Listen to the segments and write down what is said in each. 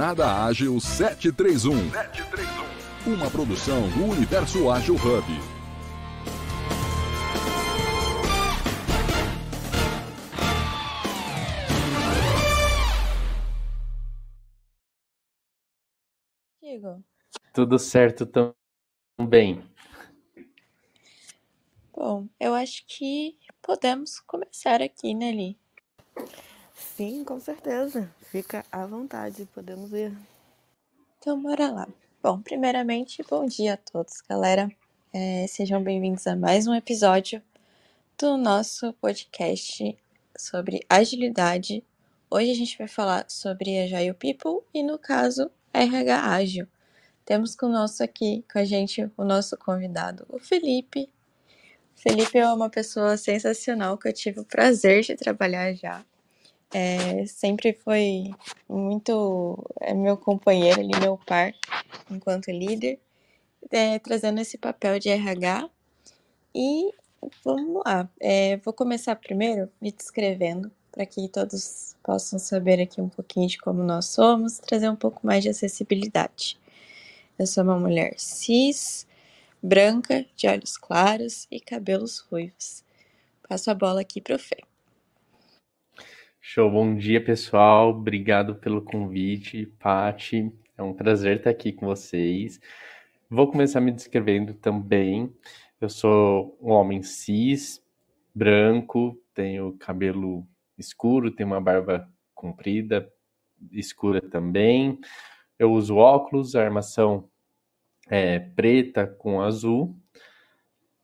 Jornada Ágil 731. 731. Uma produção do Universo Ágil Hub. Digo. Tudo certo também. Bom, eu acho que podemos começar aqui, né, Li? Sim, com certeza. Fica à vontade, podemos ir. Então, bora lá. Bom, primeiramente, bom dia a todos, galera. É, sejam bem-vindos a mais um episódio do nosso podcast sobre agilidade. Hoje a gente vai falar sobre Agile People e, no caso, RH Ágil. Temos conosco aqui com a gente o nosso convidado, o Felipe. O Felipe é uma pessoa sensacional que eu tive o prazer de trabalhar já. É, sempre foi muito é meu companheiro ali, meu par, enquanto líder, é, trazendo esse papel de RH. E vamos lá, é, vou começar primeiro me descrevendo, para que todos possam saber aqui um pouquinho de como nós somos, trazer um pouco mais de acessibilidade. Eu sou uma mulher cis, branca, de olhos claros e cabelos ruivos. Passo a bola aqui para o Fê. Show, bom dia pessoal, obrigado pelo convite, Pati, é um prazer estar aqui com vocês. Vou começar me descrevendo também. Eu sou um homem cis, branco, tenho cabelo escuro, tenho uma barba comprida, escura também. Eu uso óculos, armação é preta com azul.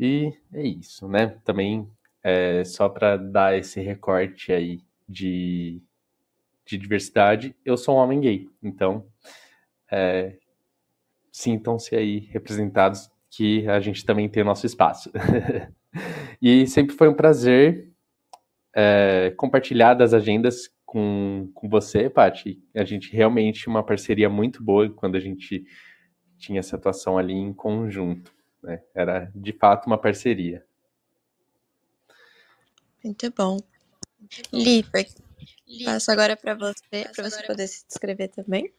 E é isso, né? Também é, só para dar esse recorte aí de, de diversidade, eu sou um homem gay. Então, é, sintam-se aí representados que a gente também tem o nosso espaço. e sempre foi um prazer é, compartilhar das agendas com, com você, Paty. A gente realmente uma parceria muito boa quando a gente tinha essa atuação ali em conjunto. Né? Era de fato uma parceria. Muito bom. Li, passo agora para você, para você poder se descrever também.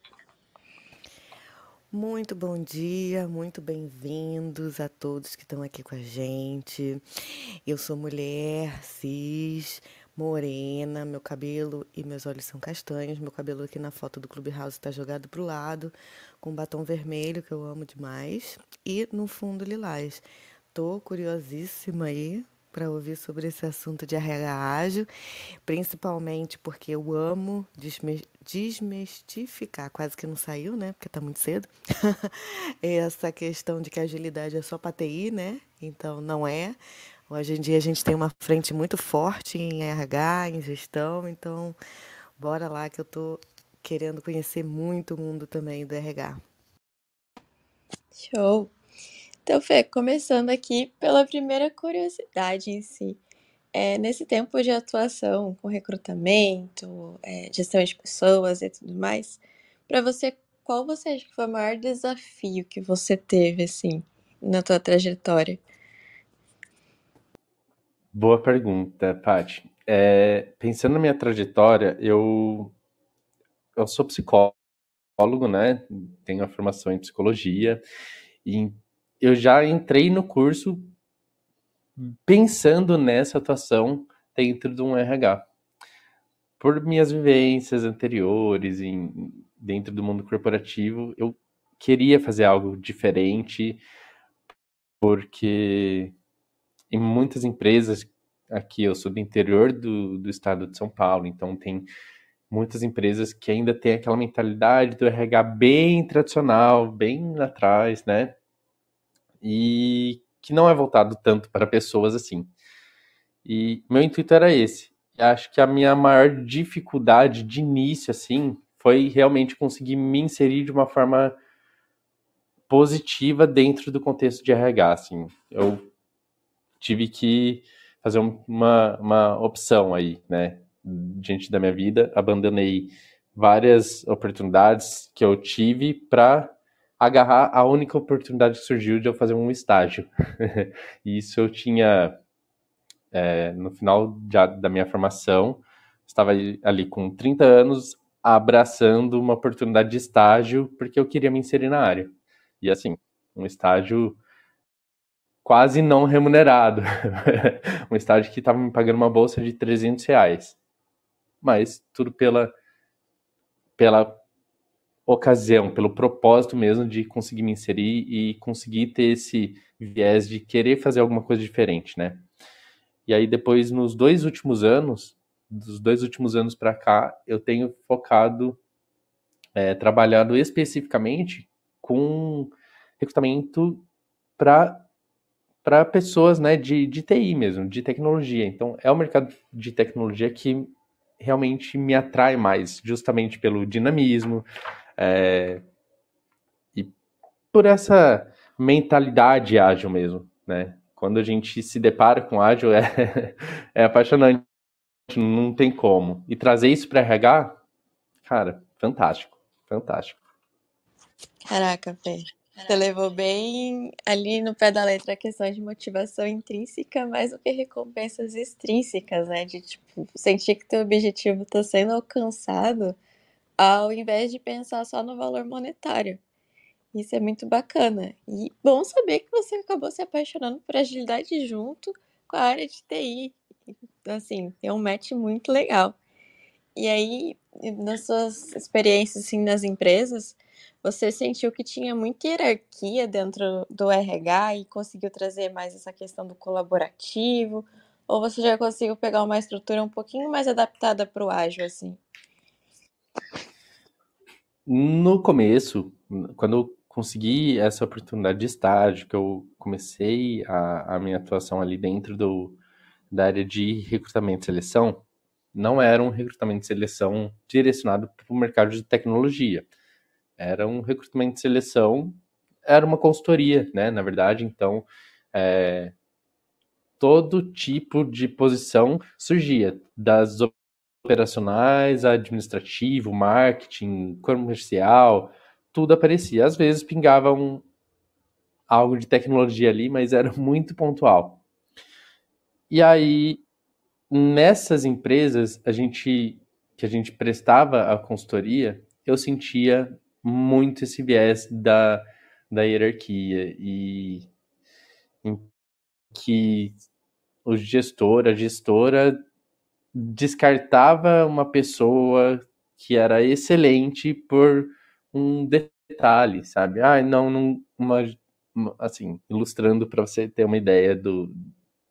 Muito bom dia, muito bem-vindos a todos que estão aqui com a gente. Eu sou mulher, cis, morena, meu cabelo e meus olhos são castanhos. Meu cabelo aqui na foto do Clubhouse está jogado para o lado, com batom vermelho, que eu amo demais, e no fundo lilás. Tô curiosíssima aí para ouvir sobre esse assunto de RH ágil, principalmente porque eu amo desmistificar, quase que não saiu, né? Porque está muito cedo. Essa questão de que agilidade é só para TI, né? Então não é. Hoje em dia a gente tem uma frente muito forte em RH, em gestão, então bora lá que eu tô querendo conhecer muito o mundo também do RH. Show! Então, Fê, começando aqui pela primeira curiosidade em si. É, nesse tempo de atuação com recrutamento, é, gestão de pessoas e tudo mais, para você, qual você acha que foi o maior desafio que você teve, assim, na tua trajetória? Boa pergunta, Paty. É, pensando na minha trajetória, eu, eu sou psicólogo, né? Tenho a formação em psicologia e eu já entrei no curso pensando nessa atuação dentro de um RH. Por minhas vivências anteriores em, dentro do mundo corporativo, eu queria fazer algo diferente, porque em muitas empresas, aqui eu sou do interior do, do estado de São Paulo, então tem muitas empresas que ainda têm aquela mentalidade do RH bem tradicional, bem atrás, né? E que não é voltado tanto para pessoas assim. E meu intuito era esse. Acho que a minha maior dificuldade de início, assim, foi realmente conseguir me inserir de uma forma positiva dentro do contexto de RH, assim. Eu tive que fazer uma, uma opção aí, né, diante da minha vida. Abandonei várias oportunidades que eu tive para agarrar a única oportunidade que surgiu de eu fazer um estágio. e isso eu tinha é, no final da minha formação, estava ali com 30 anos, abraçando uma oportunidade de estágio porque eu queria me inserir na área. E assim, um estágio quase não remunerado. um estágio que estava me pagando uma bolsa de 300 reais. Mas tudo pela, pela ocasião, pelo propósito mesmo de conseguir me inserir e conseguir ter esse viés de querer fazer alguma coisa diferente, né? E aí depois, nos dois últimos anos, dos dois últimos anos para cá, eu tenho focado, é, trabalhado especificamente com recrutamento para para pessoas né, de, de TI mesmo, de tecnologia. Então, é o mercado de tecnologia que realmente me atrai mais, justamente pelo dinamismo é, e por essa mentalidade ágil mesmo, né? Quando a gente se depara com ágil é, é apaixonante, não tem como. E trazer isso para RH, cara, fantástico, fantástico. Caraca, Fê. Você levou bem ali no pé da letra a questão de motivação intrínseca mais do que recompensas extrínsecas, né? De tipo, sentir que teu objetivo está sendo alcançado ao invés de pensar só no valor monetário. Isso é muito bacana. E bom saber que você acabou se apaixonando por agilidade junto com a área de TI. Assim, tem um match muito legal. E aí, nas suas experiências assim, nas empresas, você sentiu que tinha muita hierarquia dentro do RH e conseguiu trazer mais essa questão do colaborativo? Ou você já conseguiu pegar uma estrutura um pouquinho mais adaptada para o ágil, assim? No começo, quando eu consegui essa oportunidade de estágio, que eu comecei a, a minha atuação ali dentro do, da área de recrutamento e seleção, não era um recrutamento e seleção direcionado para o mercado de tecnologia era um recrutamento de seleção, era uma consultoria, né? Na verdade, então é, todo tipo de posição surgia, das operacionais, administrativo, marketing, comercial, tudo aparecia. Às vezes pingava um, algo de tecnologia ali, mas era muito pontual. E aí, nessas empresas, a gente que a gente prestava a consultoria, eu sentia muito esse viés da, da hierarquia e que o gestor, a gestora descartava uma pessoa que era excelente por um detalhe, sabe? Ah, não, não uma, assim, ilustrando para você ter uma ideia do,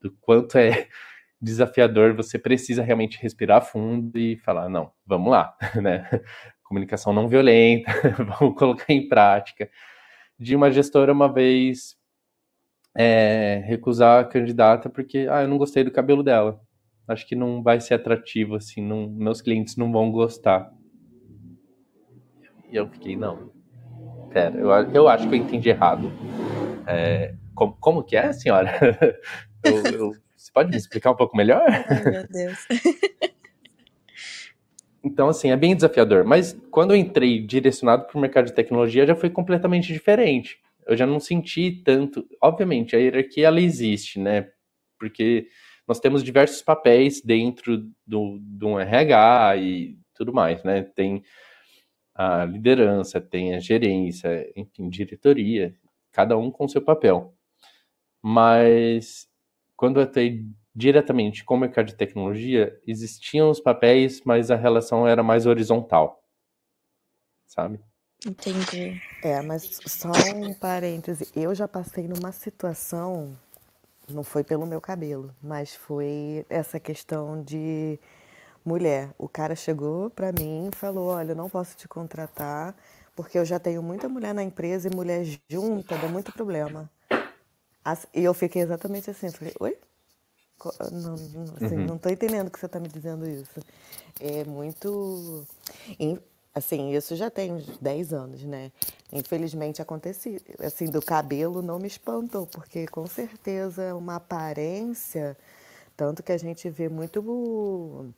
do quanto é desafiador, você precisa realmente respirar fundo e falar, não, vamos lá, né? comunicação não violenta, vamos colocar em prática. De uma gestora uma vez é, recusar a candidata porque ah, eu não gostei do cabelo dela. Acho que não vai ser atrativo, assim, não, meus clientes não vão gostar. E eu fiquei, não. Pera, eu, eu acho que eu entendi errado. É, como, como que é, senhora? eu, eu, você pode me explicar um pouco melhor? Ai, meu Deus. Então, assim, é bem desafiador. Mas quando eu entrei direcionado para o mercado de tecnologia, já foi completamente diferente. Eu já não senti tanto. Obviamente, a hierarquia ela existe, né? Porque nós temos diversos papéis dentro do, do RH e tudo mais, né? Tem a liderança, tem a gerência, enfim, diretoria, cada um com seu papel. Mas quando eu entrei diretamente com o mercado de tecnologia, existiam os papéis, mas a relação era mais horizontal. Sabe? Entendi. É, mas só um parêntese. Eu já passei numa situação, não foi pelo meu cabelo, mas foi essa questão de mulher. O cara chegou para mim e falou: Olha, eu não posso te contratar porque eu já tenho muita mulher na empresa e mulher junta dá muito problema. E eu fiquei exatamente assim: falei, Oi? Não, assim, uhum. não tô entendendo que você está me dizendo isso. É muito. Assim, isso já tem uns 10 anos, né? Infelizmente aconteceu. Assim, do cabelo não me espantou, porque com certeza uma aparência, tanto que a gente vê muito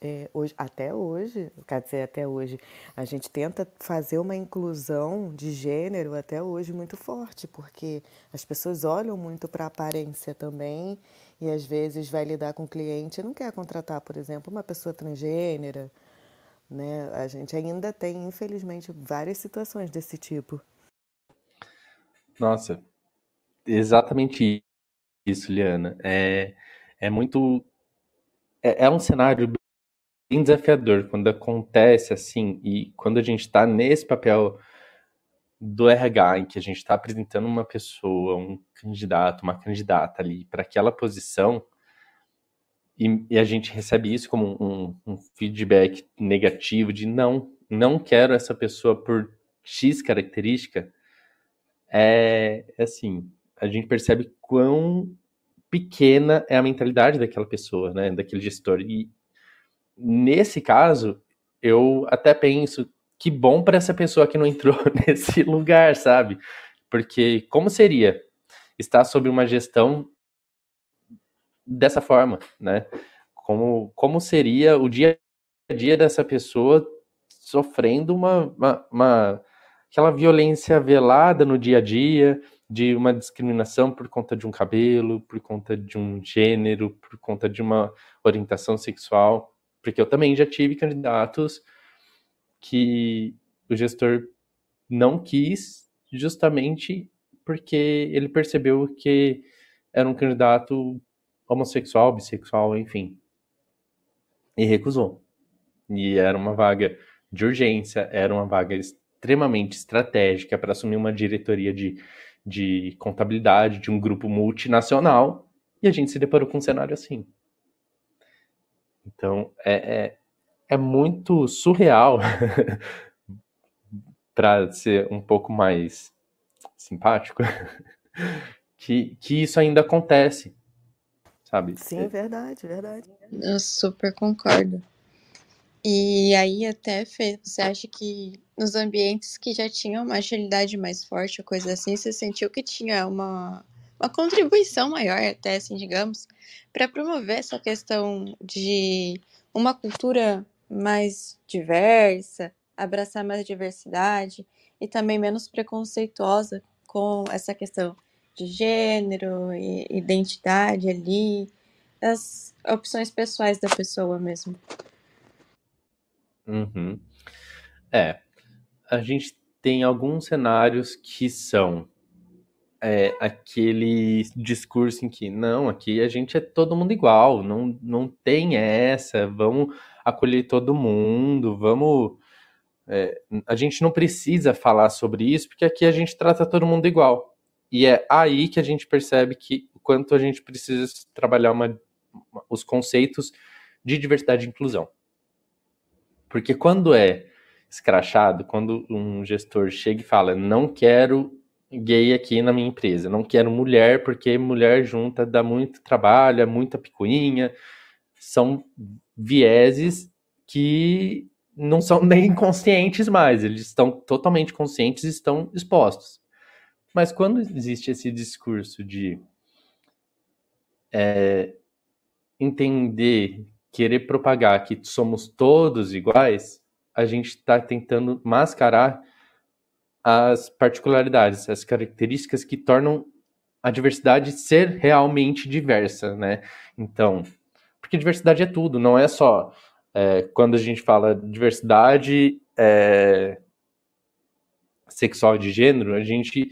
é, hoje, até hoje, quer dizer, até hoje, a gente tenta fazer uma inclusão de gênero até hoje muito forte, porque as pessoas olham muito para a aparência também e às vezes vai lidar com o cliente e não quer contratar, por exemplo, uma pessoa transgênera, né? A gente ainda tem, infelizmente, várias situações desse tipo. Nossa, exatamente isso, Liana. É, é muito. É, é um cenário bem desafiador quando acontece assim, e quando a gente está nesse papel do RH, em que a gente está apresentando uma pessoa, um candidato, uma candidata ali para aquela posição, e, e, a gente recebe isso como um, um, feedback negativo de não, não quero essa pessoa por X característica, é, é assim, a gente percebe quão pequena é a mentalidade daquela pessoa, né, daquele gestor. E nesse caso, eu até penso que bom para essa pessoa que não entrou nesse lugar, sabe? Porque como seria estar sob uma gestão dessa forma, né? Como, como seria o dia a dia dessa pessoa sofrendo uma, uma, uma aquela violência velada no dia a dia, de uma discriminação por conta de um cabelo, por conta de um gênero, por conta de uma orientação sexual, porque eu também já tive candidatos que o gestor não quis justamente porque ele percebeu que era um candidato homossexual, bissexual, enfim. E recusou. E era uma vaga de urgência, era uma vaga extremamente estratégica para assumir uma diretoria de, de contabilidade de um grupo multinacional, e a gente se deparou com um cenário assim. Então, é, é, é muito surreal, para ser um pouco mais simpático, que, que isso ainda acontece sabe? Sim, é. verdade, verdade. Eu super concordo. E aí, até, Fê, você acha que nos ambientes que já tinham uma agilidade mais forte, ou coisa assim, você sentiu que tinha uma, uma contribuição maior, até assim, digamos, para promover essa questão de uma cultura mais diversa, abraçar mais diversidade e também menos preconceituosa com essa questão de gênero e identidade ali, as opções pessoais da pessoa mesmo. Uhum. É, a gente tem alguns cenários que são é, aquele discurso em que não, aqui a gente é todo mundo igual, não, não tem essa, vamos acolher todo mundo, vamos. É, a gente não precisa falar sobre isso, porque aqui a gente trata todo mundo igual. E é aí que a gente percebe que o quanto a gente precisa trabalhar uma, uma, os conceitos de diversidade e inclusão. Porque quando é escrachado, quando um gestor chega e fala, não quero gay aqui na minha empresa, não quero mulher, porque mulher junta dá muito trabalho, é muita picuinha, são vieses que não são nem conscientes mais, eles estão totalmente conscientes e estão expostos. Mas quando existe esse discurso de é, entender, querer propagar que somos todos iguais, a gente está tentando mascarar as particularidades, as características que tornam a diversidade ser realmente diversa, né? Então, porque diversidade é tudo, não é só é, quando a gente fala diversidade é, sexual de gênero, a gente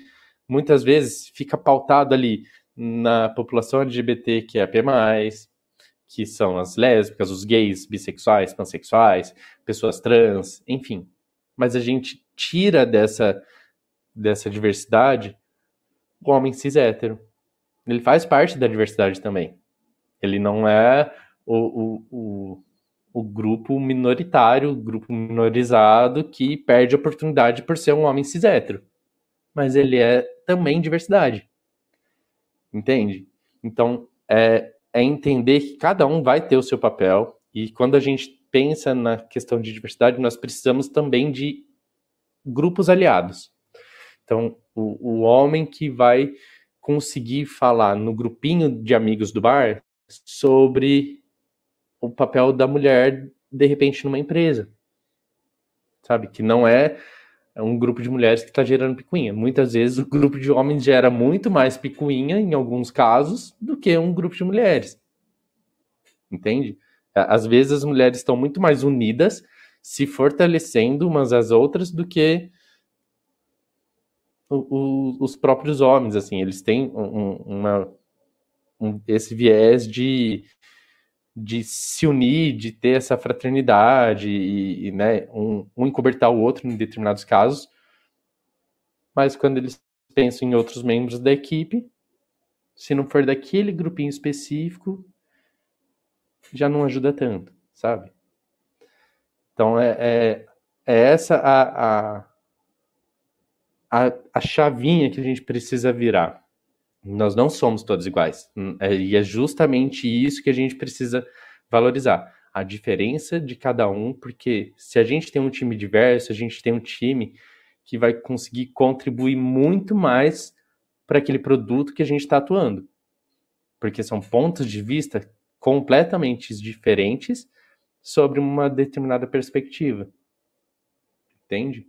muitas vezes fica pautado ali na população LGBT que é P+, que são as lésbicas, os gays, bissexuais, pansexuais, pessoas trans, enfim. Mas a gente tira dessa, dessa diversidade o homem cis hétero. Ele faz parte da diversidade também. Ele não é o, o, o, o grupo minoritário, o grupo minorizado que perde oportunidade por ser um homem cis hétero mas ele é também diversidade. Entende? Então, é, é entender que cada um vai ter o seu papel, e quando a gente pensa na questão de diversidade, nós precisamos também de grupos aliados. Então, o, o homem que vai conseguir falar no grupinho de amigos do bar sobre o papel da mulher, de repente, numa empresa. Sabe? Que não é é um grupo de mulheres que está gerando picuinha. Muitas vezes o grupo de homens gera muito mais picuinha, em alguns casos, do que um grupo de mulheres. Entende? Às vezes as mulheres estão muito mais unidas se fortalecendo umas às outras do que o, o, os próprios homens, assim, eles têm um, uma, um, esse viés de, de se unir, de ter essa fraternidade e, e né, um, um encobertar o outro em determinados casos, mas quando eles pensam em outros membros da equipe, se não for daquele grupinho específico, já não ajuda tanto, sabe? Então é, é, é essa a, a, a, a chavinha que a gente precisa virar. Nós não somos todos iguais. É, e é justamente isso que a gente precisa valorizar. A diferença de cada um, porque se a gente tem um time diverso, a gente tem um time que vai conseguir contribuir muito mais para aquele produto que a gente está atuando. Porque são pontos de vista completamente diferentes sobre uma determinada perspectiva. Entende?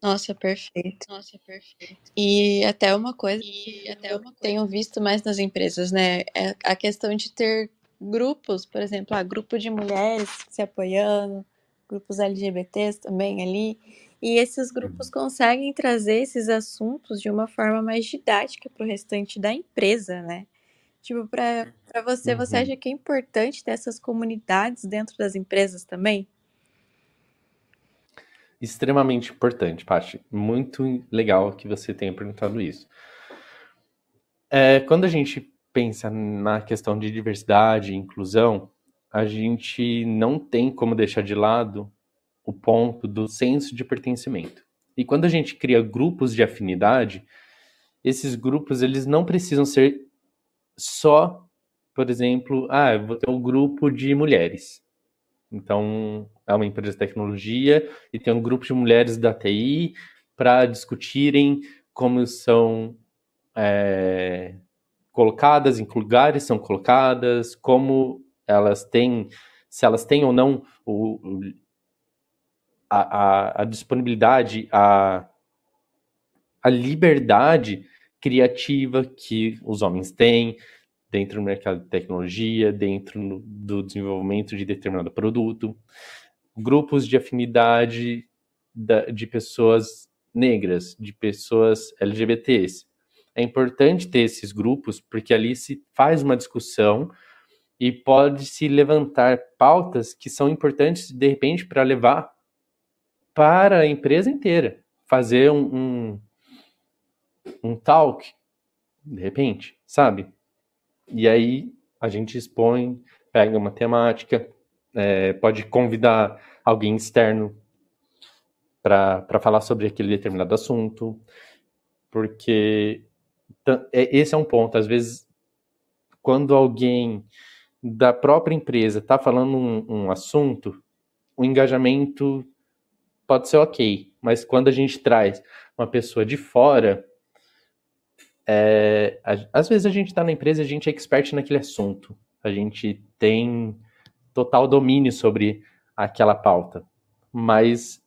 Nossa, perfeito. Nossa, perfeito. E até uma coisa que até eu tenho visto mais nas empresas, né? É a questão de ter grupos, por exemplo, ah, grupo de mulheres se apoiando, grupos LGBTs também ali. E esses grupos uhum. conseguem trazer esses assuntos de uma forma mais didática para o restante da empresa, né? Tipo, para você, uhum. você acha que é importante ter essas comunidades dentro das empresas também? Extremamente importante, Paty. Muito legal que você tenha perguntado isso. É, quando a gente pensa na questão de diversidade e inclusão, a gente não tem como deixar de lado o ponto do senso de pertencimento. E quando a gente cria grupos de afinidade, esses grupos eles não precisam ser só, por exemplo, ah, eu vou ter um grupo de mulheres. Então, é uma empresa de tecnologia e tem um grupo de mulheres da TI para discutirem como são é, colocadas, em que lugares são colocadas, como elas têm, se elas têm ou não o, a, a, a disponibilidade, a, a liberdade criativa que os homens têm dentro do mercado de tecnologia, dentro do desenvolvimento de determinado produto, grupos de afinidade de pessoas negras, de pessoas LGBTs. É importante ter esses grupos porque ali se faz uma discussão e pode se levantar pautas que são importantes de repente para levar para a empresa inteira. Fazer um, um, um talk, de repente, sabe? E aí a gente expõe, pega uma temática, é, pode convidar alguém externo para falar sobre aquele determinado assunto, porque é, esse é um ponto. Às vezes, quando alguém da própria empresa está falando um, um assunto, o engajamento pode ser ok, mas quando a gente traz uma pessoa de fora, é, às vezes a gente está na empresa e a gente é expert naquele assunto, a gente tem total domínio sobre aquela pauta, mas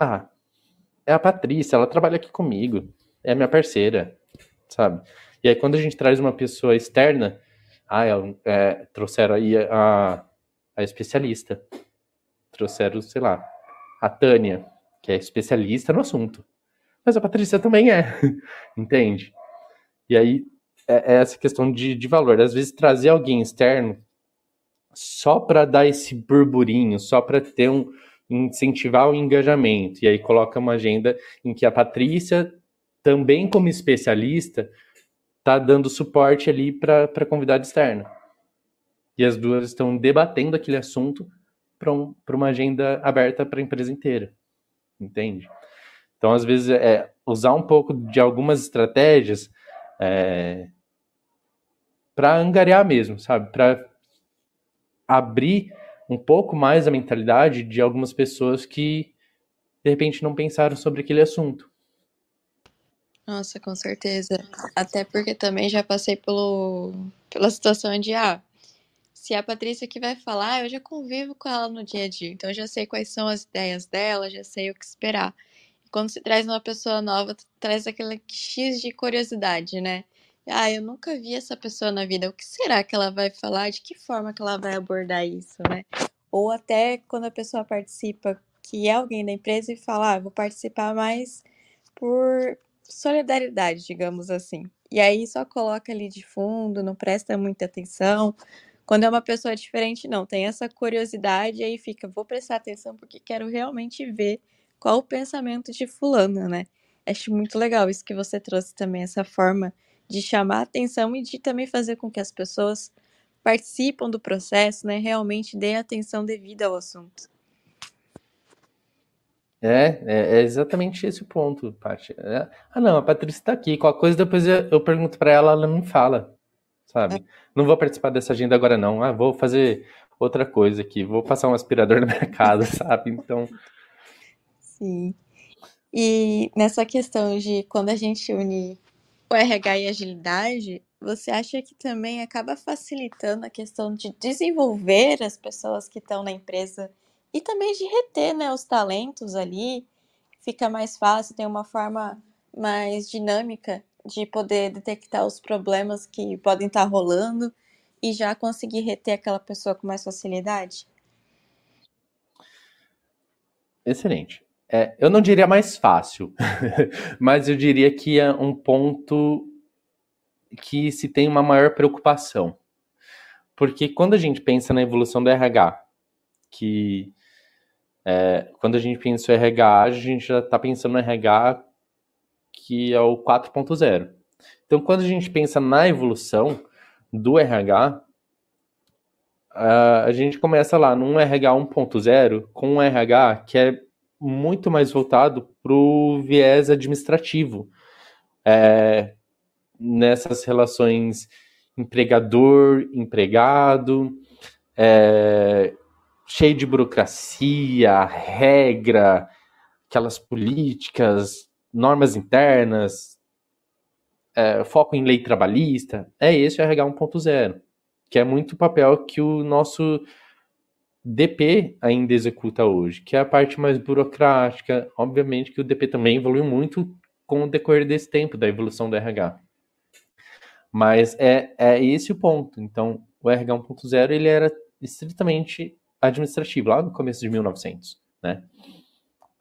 ah, é a Patrícia, ela trabalha aqui comigo, é minha parceira, sabe? E aí quando a gente traz uma pessoa externa, ah, é, trouxeram aí a, a especialista, trouxeram, sei lá, a Tânia, que é especialista no assunto. Mas a Patrícia também é, entende? E aí é, é essa questão de, de valor. Às vezes trazer alguém externo só para dar esse burburinho, só para ter um incentivar o engajamento. E aí coloca uma agenda em que a Patrícia, também como especialista, está dando suporte ali para convidado externo. E as duas estão debatendo aquele assunto para um, uma agenda aberta para a empresa inteira. Entende? Então, às vezes, é usar um pouco de algumas estratégias é, para angariar mesmo, sabe? Para abrir um pouco mais a mentalidade de algumas pessoas que, de repente, não pensaram sobre aquele assunto. Nossa, com certeza. Até porque também já passei pelo, pela situação de, ah, se a Patrícia que vai falar, eu já convivo com ela no dia a dia, então já sei quais são as ideias dela, já sei o que esperar. Quando se traz uma pessoa nova, traz aquele X de curiosidade, né? Ah, eu nunca vi essa pessoa na vida. O que será que ela vai falar? De que forma que ela vai abordar isso, né? ou até quando a pessoa participa, que é alguém da empresa, e fala, ah, vou participar mais por solidariedade, digamos assim. E aí só coloca ali de fundo, não presta muita atenção. Quando é uma pessoa diferente, não, tem essa curiosidade e aí fica, vou prestar atenção porque quero realmente ver qual o pensamento de fulano, né? Acho muito legal isso que você trouxe também, essa forma de chamar a atenção e de também fazer com que as pessoas participam do processo, né, realmente dê atenção devida ao assunto. É, é, é exatamente esse o ponto, Paty. É, ah, não, a Patrícia está aqui. Qualquer coisa depois eu, eu pergunto para ela, ela me fala, sabe? É. Não vou participar dessa agenda agora, não. Ah, vou fazer outra coisa aqui. Vou passar um aspirador na minha casa, sabe? Então. Sim. E nessa questão de quando a gente une o RH e agilidade, você acha que também acaba facilitando a questão de desenvolver as pessoas que estão na empresa e também de reter, né, os talentos ali. Fica mais fácil, tem uma forma mais dinâmica de poder detectar os problemas que podem estar rolando e já conseguir reter aquela pessoa com mais facilidade? Excelente. É, eu não diria mais fácil, mas eu diria que é um ponto que se tem uma maior preocupação. Porque quando a gente pensa na evolução do RH, que é, quando a gente pensa no RH, a gente já está pensando no RH que é o 4.0. Então, quando a gente pensa na evolução do RH, a gente começa lá num RH 1.0 com um RH que é muito mais voltado para o viés administrativo. É, nessas relações empregador-empregado, é, cheio de burocracia, regra, aquelas políticas, normas internas, é, foco em lei trabalhista, é esse o RH 1.0, que é muito papel que o nosso DP ainda executa hoje, que é a parte mais burocrática. Obviamente que o DP também evoluiu muito com o decorrer desse tempo da evolução do RH. Mas é, é esse o ponto. Então, o RH 1.0 ele era estritamente administrativo, lá no começo de 1900, né?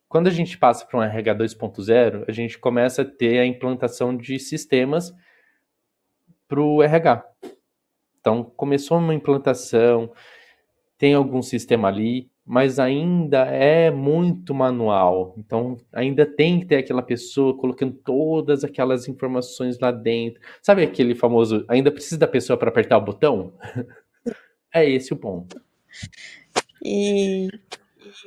Quando a gente passa para um RH 2.0, a gente começa a ter a implantação de sistemas para o RH. Então, começou uma implantação, tem algum sistema ali, mas ainda é muito manual. Então, ainda tem que ter aquela pessoa colocando todas aquelas informações lá dentro. Sabe aquele famoso, ainda precisa da pessoa para apertar o botão? é esse o ponto. E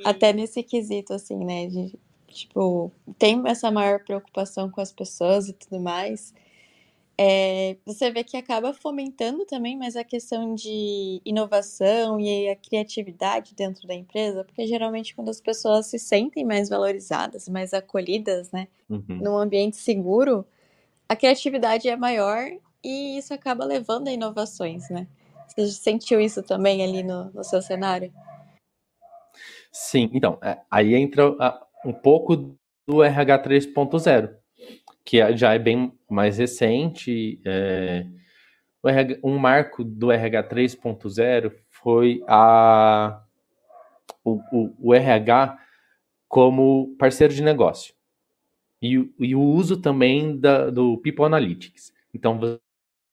até nesse quesito, assim, né? De, tipo, tem essa maior preocupação com as pessoas e tudo mais. É, você vê que acaba fomentando também mais a questão de inovação e a criatividade dentro da empresa, porque geralmente quando as pessoas se sentem mais valorizadas, mais acolhidas, né, uhum. num ambiente seguro, a criatividade é maior e isso acaba levando a inovações, né? Você sentiu isso também ali no, no seu cenário? Sim, então, é, aí entra um pouco do RH 3.0, que já é bem mais recente. É, RH, um marco do RH 3.0 foi a, o, o, o, RH como parceiro de negócio. E, e o uso também da, do People Analytics. Então,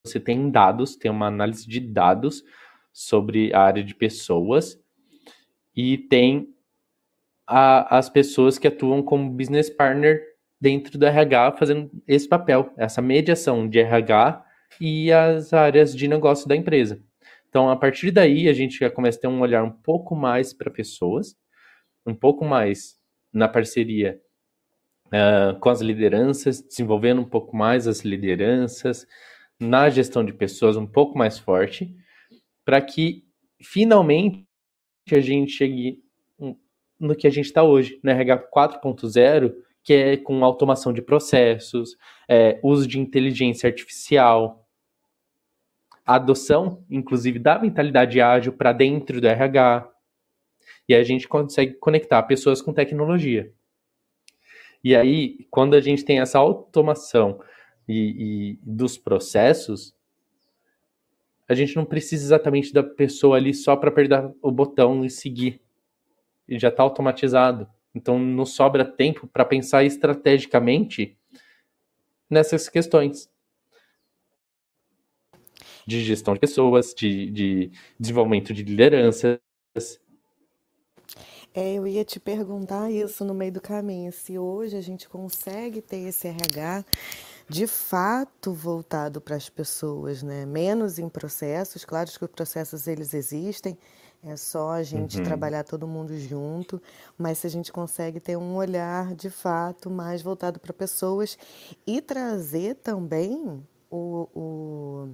você tem dados, tem uma análise de dados sobre a área de pessoas e tem a, as pessoas que atuam como business partner dentro do RH fazendo esse papel, essa mediação de RH e as áreas de negócio da empresa. Então, a partir daí, a gente já começa a ter um olhar um pouco mais para pessoas, um pouco mais na parceria uh, com as lideranças, desenvolvendo um pouco mais as lideranças, na gestão de pessoas um pouco mais forte, para que finalmente a gente chegue no que a gente está hoje, no RH 4.0, que é com automação de processos, é, uso de inteligência artificial, adoção, inclusive, da mentalidade ágil para dentro do RH. E a gente consegue conectar pessoas com tecnologia. E aí, quando a gente tem essa automação e, e dos processos, a gente não precisa exatamente da pessoa ali só para apertar o botão e seguir. E já está automatizado. Então não sobra tempo para pensar estrategicamente nessas questões de gestão de pessoas, de, de desenvolvimento de lideranças. É, eu ia te perguntar isso no meio do caminho, se hoje a gente consegue ter esse RH de fato voltado para as pessoas, né? Menos em processos, claro que os processos eles existem, é só a gente uhum. trabalhar todo mundo junto, mas se a gente consegue ter um olhar de fato mais voltado para pessoas e trazer também o, o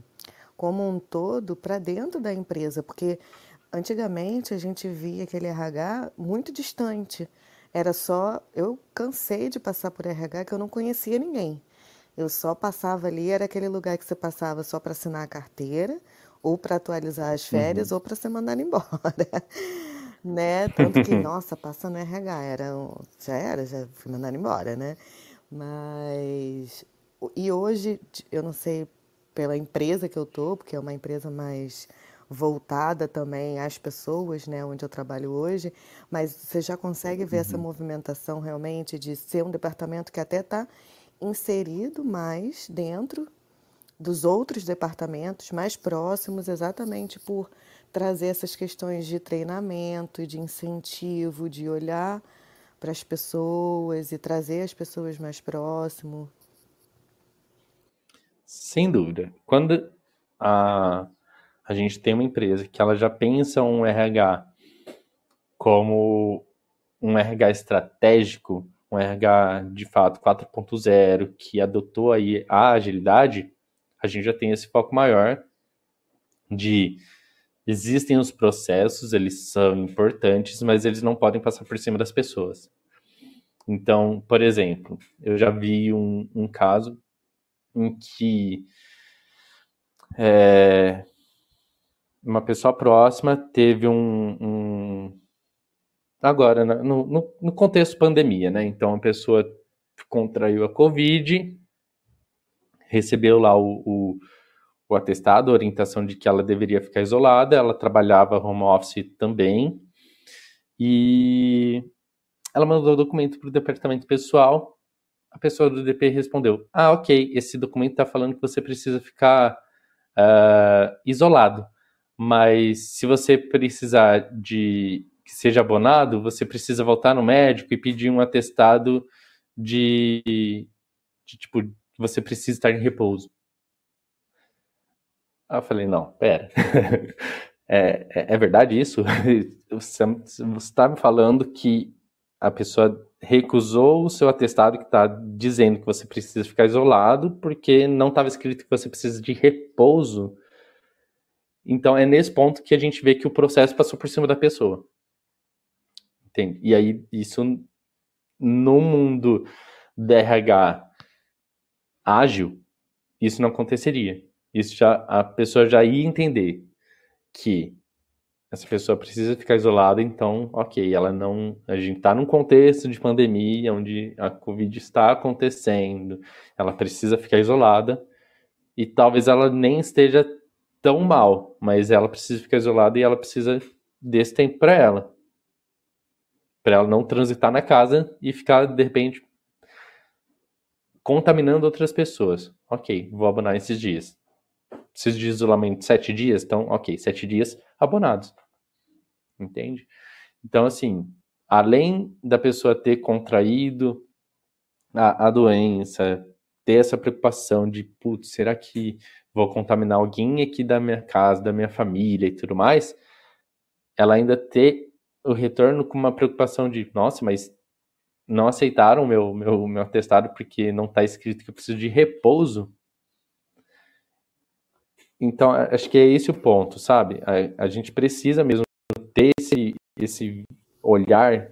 como um todo para dentro da empresa, porque antigamente a gente via aquele RH muito distante. Era só. Eu cansei de passar por RH que eu não conhecia ninguém. Eu só passava ali, era aquele lugar que você passava só para assinar a carteira, ou para atualizar as férias, uhum. ou para ser mandado embora. né? Tanto que, nossa, passa no RH, era, já era, já fui mandado embora, né? Mas. E hoje, eu não sei pela empresa que eu tô, porque é uma empresa mais voltada também às pessoas, né, onde eu trabalho hoje, mas você já consegue ver uhum. essa movimentação realmente de ser um departamento que até está inserido mais dentro dos outros departamentos mais próximos, exatamente por trazer essas questões de treinamento de incentivo, de olhar para as pessoas e trazer as pessoas mais próximo. Sem dúvida. Quando a, a gente tem uma empresa que ela já pensa um RH como um RH estratégico, um RH de fato 4.0 que adotou aí a agilidade, a gente já tem esse foco maior de existem os processos, eles são importantes, mas eles não podem passar por cima das pessoas. Então, por exemplo, eu já vi um, um caso em que é, uma pessoa próxima teve um, um agora, no, no, no, contexto pandemia, né? Então a pessoa contraiu a Covid, recebeu lá o, o, o atestado, a orientação de que ela deveria ficar isolada, ela trabalhava home office também, e ela mandou o documento para o departamento pessoal, a pessoa do DP respondeu, ah, ok, esse documento está falando que você precisa ficar uh, isolado, mas se você precisar de que seja abonado, você precisa voltar no médico e pedir um atestado de, de tipo, você precisa estar em repouso. Aí eu falei, não, pera. é, é, é, verdade isso? Você está me falando que a pessoa recusou o seu atestado que está dizendo que você precisa ficar isolado porque não estava escrito que você precisa de repouso. Então é nesse ponto que a gente vê que o processo passou por cima da pessoa. Entende? E aí, isso no mundo DRH ágil, isso não aconteceria. Isso já a pessoa já ia entender que essa pessoa precisa ficar isolada, então, ok, ela não. A gente está num contexto de pandemia onde a Covid está acontecendo, ela precisa ficar isolada, e talvez ela nem esteja tão mal, mas ela precisa ficar isolada e ela precisa desse tempo para ela para ela não transitar na casa e ficar, de repente, contaminando outras pessoas. Ok, vou abonar esses dias. Preciso de isolamento sete dias, então, ok, sete dias abonados. Entende? Então, assim, além da pessoa ter contraído a, a doença, ter essa preocupação de, putz, será que vou contaminar alguém aqui da minha casa, da minha família e tudo mais, ela ainda ter o retorno com uma preocupação de, nossa, mas não aceitaram meu, meu, meu atestado porque não está escrito que eu preciso de repouso. Então, acho que é esse o ponto, sabe? A, a gente precisa mesmo ter esse, esse olhar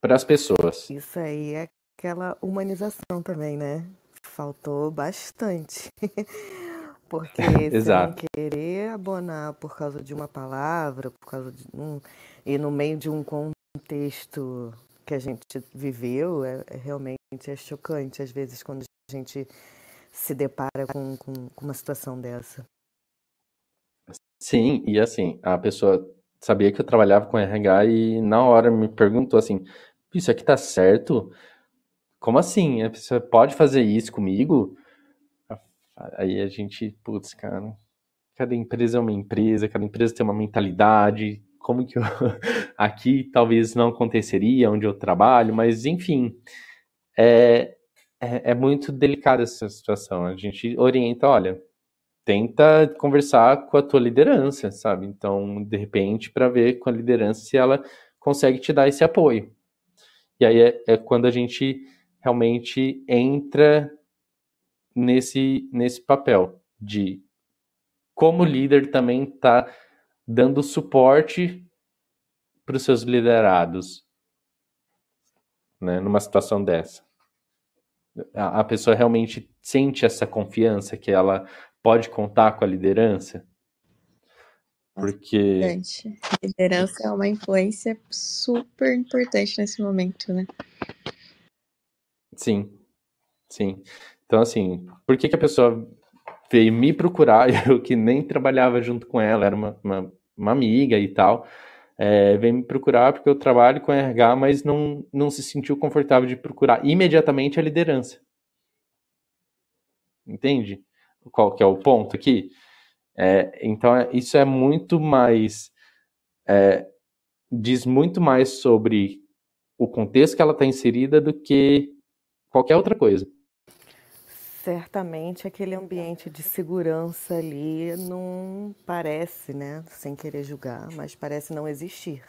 para as pessoas. Isso aí é aquela humanização também, né? Faltou bastante. Porque sem querer abonar por causa de uma palavra, por causa de um, e no meio de um contexto que a gente viveu, é, é realmente é chocante às vezes quando a gente se depara com, com, com uma situação dessa. Sim, e assim, a pessoa sabia que eu trabalhava com RH e na hora me perguntou assim: Isso aqui tá certo? Como assim? A pessoa pode fazer isso comigo? Aí a gente, putz, cara, cada empresa é uma empresa, cada empresa tem uma mentalidade. Como que eu... aqui talvez não aconteceria onde eu trabalho, mas enfim, é, é, é muito delicada essa situação. A gente orienta, olha, tenta conversar com a tua liderança, sabe? Então, de repente, para ver com a liderança se ela consegue te dar esse apoio. E aí é, é quando a gente realmente entra nesse, nesse papel de como líder também tá dando suporte para os seus liderados, né, numa situação dessa. A, a pessoa realmente sente essa confiança que ela pode contar com a liderança? Porque. Importante. Liderança é uma influência super importante nesse momento, né? Sim, sim. Então, assim, por que, que a pessoa veio me procurar, eu que nem trabalhava junto com ela, era uma, uma, uma amiga e tal, é, veio me procurar porque eu trabalho com RH, mas não, não se sentiu confortável de procurar imediatamente a liderança. Entende? qual que é o ponto aqui? É, então, é, isso é muito mais. É, diz muito mais sobre o contexto que ela está inserida do que qualquer outra coisa. Certamente aquele ambiente de segurança ali não parece, né, sem querer julgar, mas parece não existir.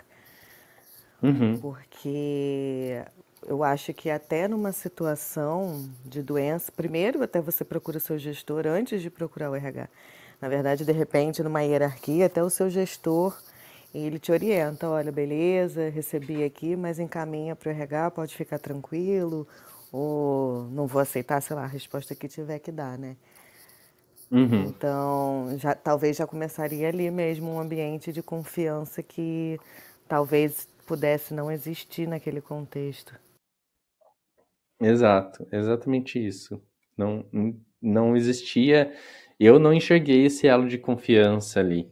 Uhum. Porque eu acho que até numa situação de doença, primeiro até você procura o seu gestor antes de procurar o RH. Na verdade, de repente, numa hierarquia, até o seu gestor, ele te orienta, olha, beleza, recebi aqui, mas encaminha para o RH, pode ficar tranquilo, ou não vou aceitar, sei lá, a resposta que tiver que dar, né? Uhum. Então, já, talvez já começaria ali mesmo um ambiente de confiança que talvez pudesse não existir naquele contexto. Exato, exatamente isso. Não, não existia, eu não enxerguei esse elo de confiança ali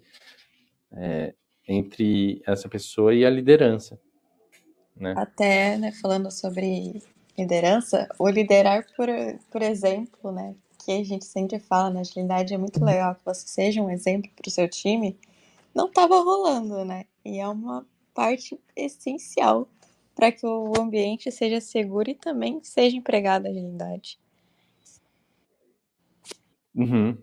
é, entre essa pessoa e a liderança. Né? Até, né, falando sobre liderança, o liderar, por, por exemplo, né, que a gente sempre fala na agilidade, é muito uhum. legal que você seja um exemplo para o seu time, não estava rolando, né? E é uma parte essencial para que o ambiente seja seguro e também seja empregada a agilidade. Uhum.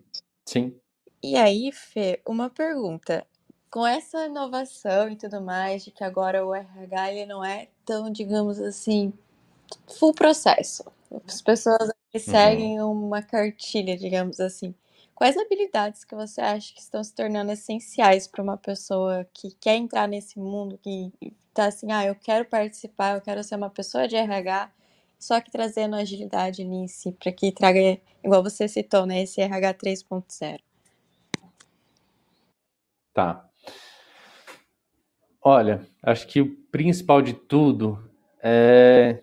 Sim. E aí, Fê, uma pergunta. Com essa inovação e tudo mais, de que agora o RH ele não é tão, digamos assim, full processo. As pessoas uhum. seguem uma cartilha, digamos assim. Quais habilidades que você acha que estão se tornando essenciais para uma pessoa que quer entrar nesse mundo, que tá assim, ah, eu quero participar, eu quero ser uma pessoa de RH, só que trazendo agilidade em si, para que traga, igual você citou, né, esse RH 3.0. Tá. Olha, acho que o principal de tudo é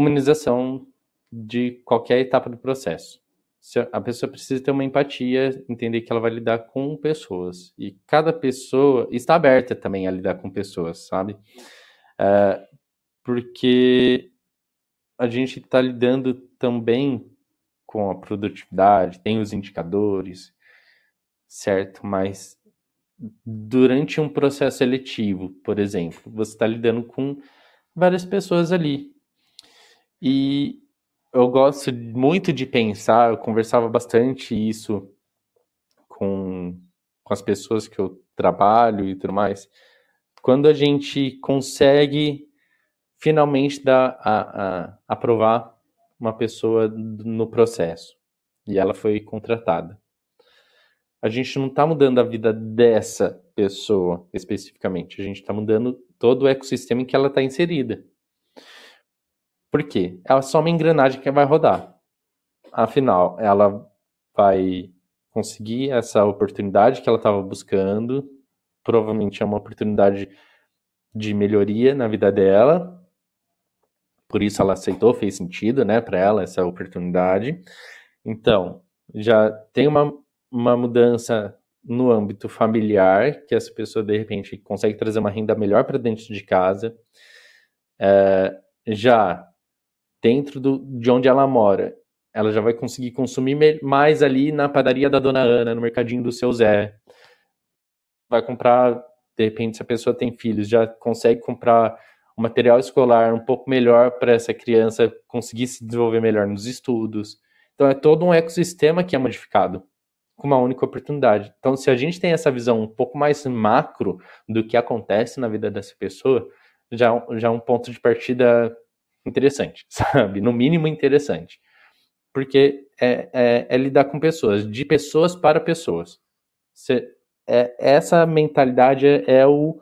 humanização de qualquer etapa do processo a pessoa precisa ter uma empatia, entender que ela vai lidar com pessoas. E cada pessoa está aberta também a lidar com pessoas, sabe? Uh, porque a gente está lidando também com a produtividade, tem os indicadores, certo? Mas durante um processo seletivo, por exemplo, você está lidando com várias pessoas ali. E eu gosto muito de pensar, eu conversava bastante isso com, com as pessoas que eu trabalho e tudo mais. Quando a gente consegue finalmente dar a, a aprovar uma pessoa no processo e ela foi contratada. A gente não está mudando a vida dessa pessoa especificamente, a gente está mudando todo o ecossistema em que ela está inserida. Por quê? Ela é só uma engrenagem que vai rodar. Afinal, ela vai conseguir essa oportunidade que ela estava buscando. Provavelmente é uma oportunidade de melhoria na vida dela. Por isso ela aceitou, fez sentido, né, para ela essa oportunidade. Então, já tem uma, uma mudança no âmbito familiar, que essa pessoa de repente consegue trazer uma renda melhor para dentro de casa. É, já dentro do, de onde ela mora, ela já vai conseguir consumir mais ali na padaria da Dona Ana, no mercadinho do seu Zé. Vai comprar, de repente, se a pessoa tem filhos, já consegue comprar um material escolar um pouco melhor para essa criança conseguir se desenvolver melhor nos estudos. Então é todo um ecossistema que é modificado com uma única oportunidade. Então, se a gente tem essa visão um pouco mais macro do que acontece na vida dessa pessoa, já, já é um ponto de partida interessante, sabe? No mínimo interessante. Porque é, é, é lidar com pessoas, de pessoas para pessoas. É, essa mentalidade é, é o,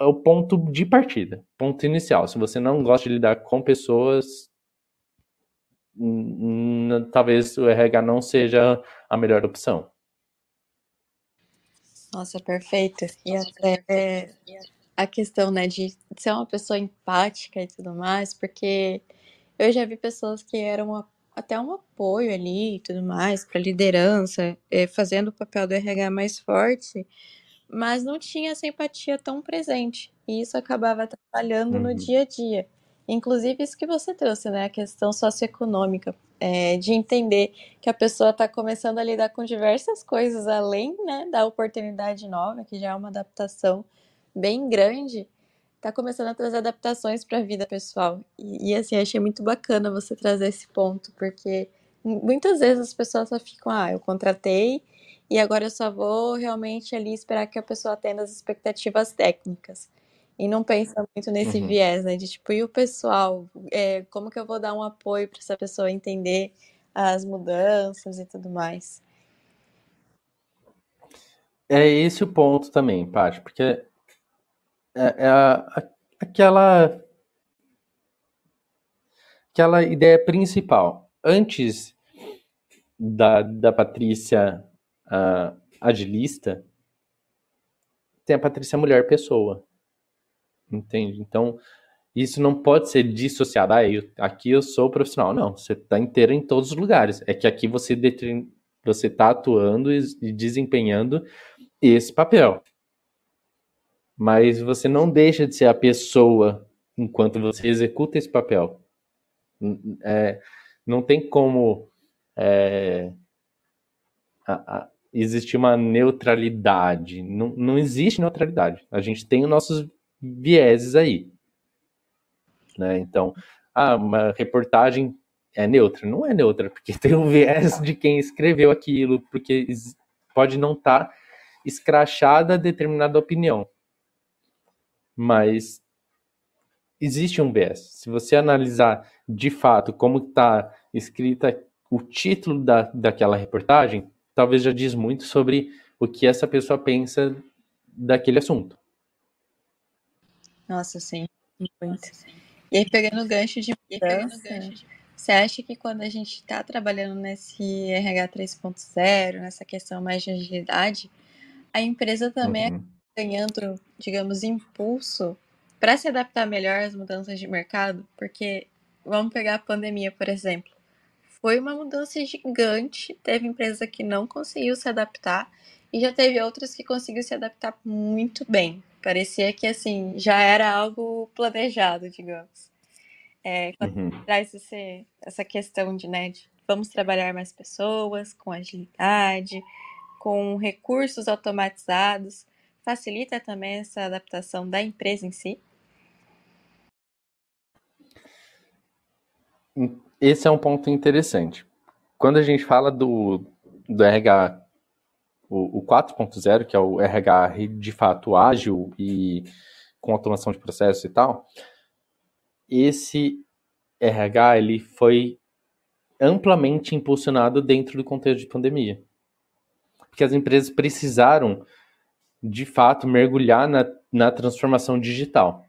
é o ponto de partida, ponto inicial. Se você não gosta de lidar com pessoas, talvez o RH não seja a melhor opção. Nossa, perfeito. E até é, a questão, né, de ser uma pessoa empática e tudo mais, porque eu já vi pessoas que eram até um apoio ali e tudo mais para liderança, é, fazendo o papel do RH mais forte, mas não tinha essa empatia tão presente. E isso acabava atrapalhando uhum. no dia a dia. Inclusive, isso que você trouxe, né? A questão socioeconômica, é, de entender que a pessoa está começando a lidar com diversas coisas, além né, da oportunidade nova, que já é uma adaptação bem grande, está começando a trazer adaptações para a vida pessoal. E, e, assim, achei muito bacana você trazer esse ponto, porque muitas vezes as pessoas só ficam, ah, eu contratei e agora eu só vou realmente ali esperar que a pessoa atenda as expectativas técnicas. E não pensa muito nesse uhum. viés, né? De tipo, e o pessoal? É, como que eu vou dar um apoio para essa pessoa entender as mudanças e tudo mais? É esse o ponto também, Paty, porque é, é a, aquela aquela ideia principal. Antes da, da Patrícia uh, agilista, tem a Patrícia mulher pessoa. Entende? Então, isso não pode ser dissociado. Ah, eu, aqui eu sou profissional. Não, você está inteiro em todos os lugares. É que aqui você você está atuando e desempenhando esse papel. Mas você não deixa de ser a pessoa enquanto você executa esse papel. É, não tem como é, a, a, existir uma neutralidade. Não, não existe neutralidade. A gente tem os nossos vieses aí. Né? Então, ah, uma reportagem é neutra? Não é neutra, porque tem um viés de quem escreveu aquilo, porque pode não estar tá escrachada determinada opinião. Mas existe um viés. Se você analisar de fato como está escrita o título da, daquela reportagem, talvez já diz muito sobre o que essa pessoa pensa daquele assunto. Nossa, sim, muito. E aí, pegando o gancho de mudança, você acha que quando a gente está trabalhando nesse RH 3.0, nessa questão mais de agilidade, a empresa também uhum. Ganhando, digamos, impulso para se adaptar melhor às mudanças de mercado? Porque, vamos pegar a pandemia, por exemplo. Foi uma mudança gigante, teve empresa que não conseguiu se adaptar e já teve outras que conseguiu se adaptar muito bem. Parecia que, assim, já era algo planejado, digamos. É, quando uhum. traz esse, essa questão de, né, de vamos trabalhar mais pessoas, com agilidade, com recursos automatizados, facilita também essa adaptação da empresa em si? Esse é um ponto interessante. Quando a gente fala do, do RH o, o 4.0, que é o RH de fato ágil e com automação de processos e tal, esse RH ele foi amplamente impulsionado dentro do contexto de pandemia. Porque as empresas precisaram, de fato, mergulhar na, na transformação digital.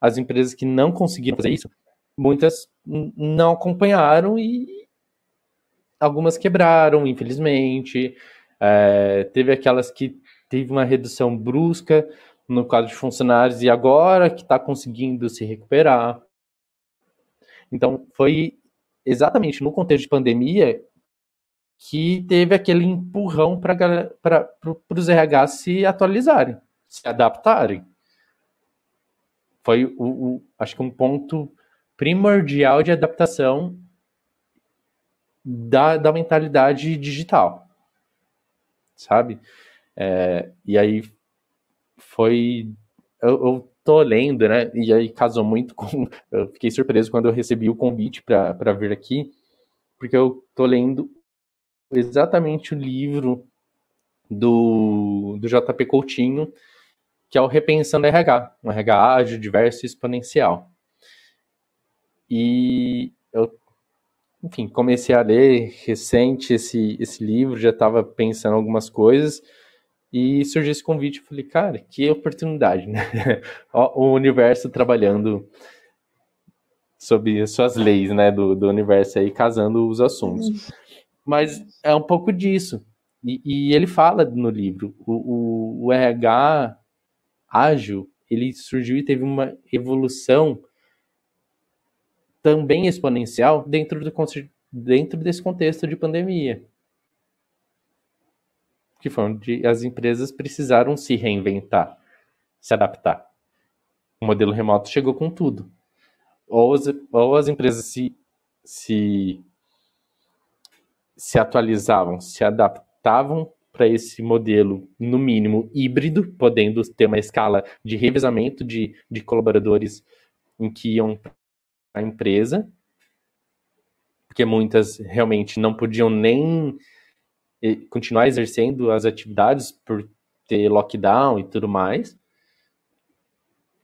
As empresas que não conseguiram fazer isso, muitas não acompanharam e algumas quebraram, infelizmente. É, teve aquelas que teve uma redução brusca no quadro de funcionários e agora que está conseguindo se recuperar. Então, foi exatamente no contexto de pandemia que teve aquele empurrão para os RH se atualizarem, se adaptarem. Foi, o, o, acho que, um ponto primordial de adaptação da, da mentalidade digital, sabe? É, e aí foi. Eu, eu tô lendo, né? E aí casou muito com. Eu fiquei surpreso quando eu recebi o convite para vir aqui, porque eu tô lendo exatamente o livro do, do JP Coutinho, que é o Repensando RH, um RH ágil, diverso e exponencial. E eu, enfim, comecei a ler recente esse, esse livro, já estava pensando algumas coisas, e surgiu esse convite, eu falei, cara, que oportunidade, né? o universo trabalhando sobre suas leis, né, do, do universo aí, casando os assuntos. Mas é um pouco disso. E, e ele fala no livro, o, o, o, RH ágil, ele surgiu e teve uma evolução também exponencial dentro, do, dentro desse contexto de pandemia que foi onde as empresas precisaram se reinventar, se adaptar. O modelo remoto chegou com tudo. Ou as, ou as empresas se, se, se atualizavam, se adaptavam para esse modelo, no mínimo, híbrido, podendo ter uma escala de revezamento de, de colaboradores em que iam para a empresa, porque muitas realmente não podiam nem continuar exercendo as atividades por ter lockdown e tudo mais.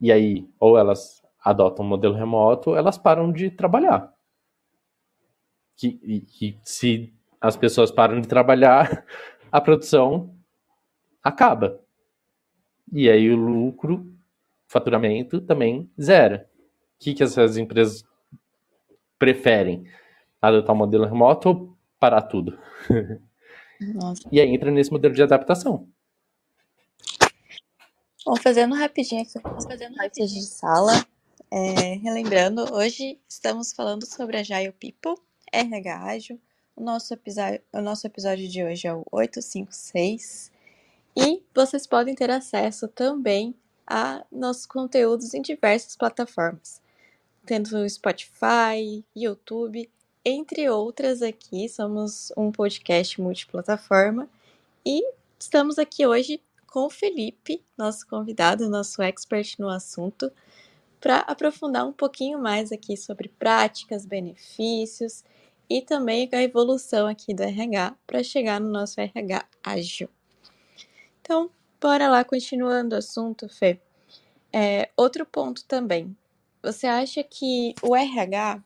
E aí, ou elas adotam um modelo remoto, ou elas param de trabalhar. Que, e, e se as pessoas param de trabalhar, a produção acaba. E aí o lucro, faturamento também zera. O que, que essas empresas preferem? Adotar um modelo remoto ou parar tudo? Nossa. E aí entra nesse modelo de adaptação. Bom, fazendo rapidinho aqui, fazendo rapidinho de sala, é, relembrando, hoje estamos falando sobre a Agile People, RH Ágil. O nosso, episódio, o nosso episódio de hoje é o 856. E vocês podem ter acesso também a nossos conteúdos em diversas plataformas, tendo Spotify, YouTube entre outras aqui, somos um podcast multiplataforma e estamos aqui hoje com o Felipe, nosso convidado, nosso expert no assunto, para aprofundar um pouquinho mais aqui sobre práticas, benefícios e também a evolução aqui do RH para chegar no nosso RH ágil. Então, bora lá, continuando o assunto, Fê. É, outro ponto também. Você acha que o RH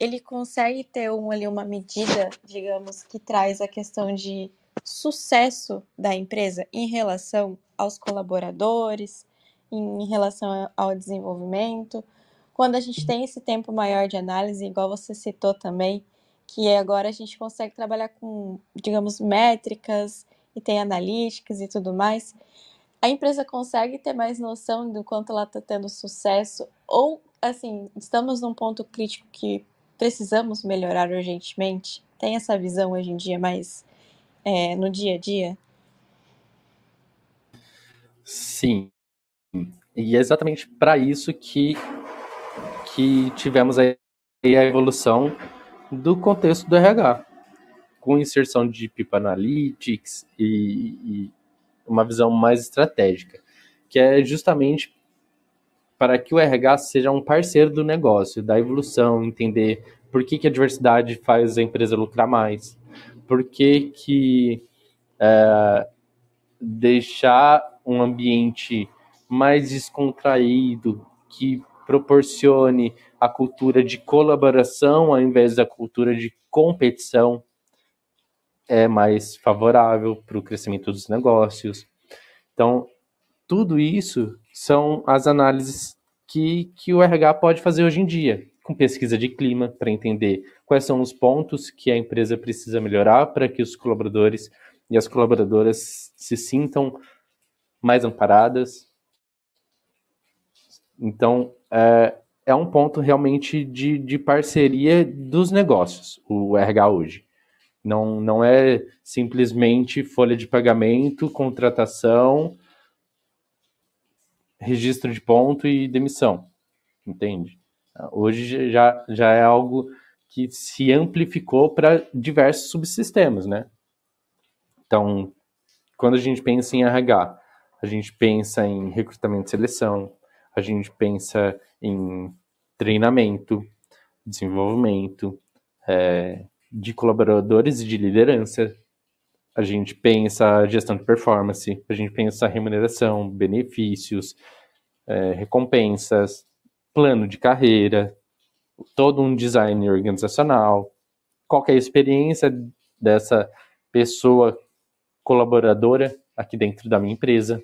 ele consegue ter um, ali uma medida, digamos, que traz a questão de sucesso da empresa em relação aos colaboradores, em relação ao desenvolvimento. Quando a gente tem esse tempo maior de análise, igual você citou também, que agora a gente consegue trabalhar com, digamos, métricas e tem analíticas e tudo mais, a empresa consegue ter mais noção do quanto ela está tendo sucesso ou, assim, estamos num ponto crítico que precisamos melhorar urgentemente? Tem essa visão hoje em dia mais é, no dia a dia? Sim. E é exatamente para isso que, que tivemos aí a evolução do contexto do RH, com inserção de People Analytics e, e uma visão mais estratégica, que é justamente para que o RH seja um parceiro do negócio, da evolução, entender por que, que a diversidade faz a empresa lucrar mais, por que, que é, deixar um ambiente mais descontraído, que proporcione a cultura de colaboração ao invés da cultura de competição é mais favorável para o crescimento dos negócios. Então, tudo isso são as análises que, que o RH pode fazer hoje em dia, com pesquisa de clima, para entender quais são os pontos que a empresa precisa melhorar para que os colaboradores e as colaboradoras se sintam mais amparadas. Então, é, é um ponto realmente de, de parceria dos negócios, o RH hoje. Não, não é simplesmente folha de pagamento, contratação, registro de ponto e demissão, entende? Hoje já, já é algo que se amplificou para diversos subsistemas, né? Então, quando a gente pensa em RH, a gente pensa em recrutamento e seleção, a gente pensa em treinamento, desenvolvimento é, de colaboradores e de liderança, a gente pensa gestão de performance, a gente pensa remuneração, benefícios, é, recompensas, plano de carreira, todo um design organizacional, qual é a experiência dessa pessoa colaboradora aqui dentro da minha empresa.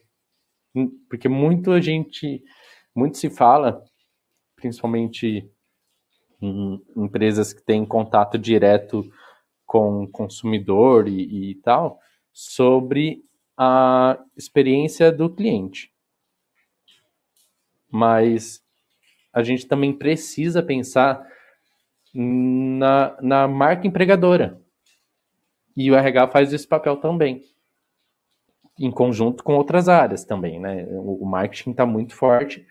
Porque muito a gente, muito se fala, principalmente em empresas que têm contato direto com o consumidor e, e tal, sobre a experiência do cliente. Mas a gente também precisa pensar na, na marca empregadora. E o RH faz esse papel também, em conjunto com outras áreas também, né? O, o marketing está muito forte